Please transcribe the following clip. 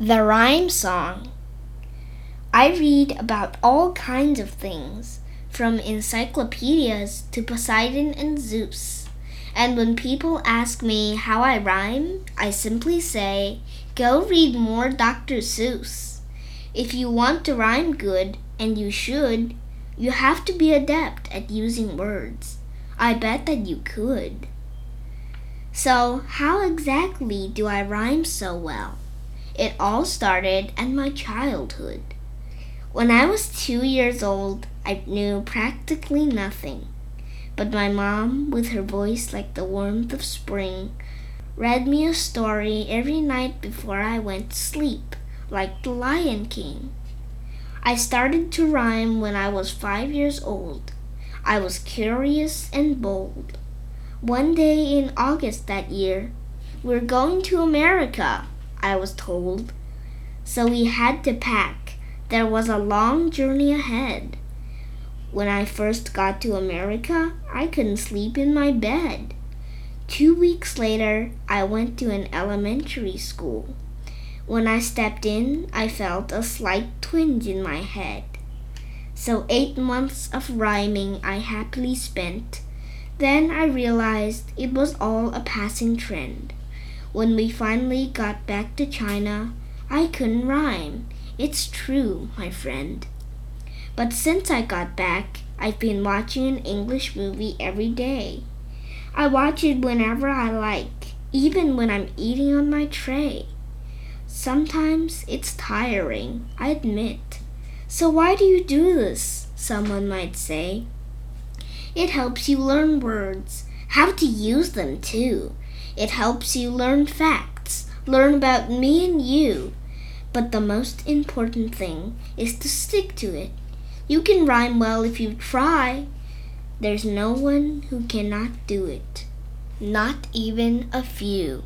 The Rhyme Song. I read about all kinds of things, from encyclopedias to Poseidon and Zeus. And when people ask me how I rhyme, I simply say, go read more Dr. Seuss. If you want to rhyme good, and you should, you have to be adept at using words. I bet that you could. So, how exactly do I rhyme so well? It all started at my childhood. When I was two years old, I knew practically nothing. But my mom, with her voice like the warmth of spring, read me a story every night before I went to sleep, like the Lion King. I started to rhyme when I was five years old. I was curious and bold. One day in August that year, we're going to America. I was told. So we had to pack. There was a long journey ahead. When I first got to America, I couldn't sleep in my bed. Two weeks later, I went to an elementary school. When I stepped in, I felt a slight twinge in my head. So, eight months of rhyming I happily spent. Then I realized it was all a passing trend. When we finally got back to China, I couldn't rhyme. It's true, my friend. But since I got back, I've been watching an English movie every day. I watch it whenever I like, even when I'm eating on my tray. Sometimes it's tiring, I admit. So why do you do this? Someone might say. It helps you learn words, how to use them too. It helps you learn facts, learn about me and you. But the most important thing is to stick to it. You can rhyme well if you try. There's no one who cannot do it, not even a few.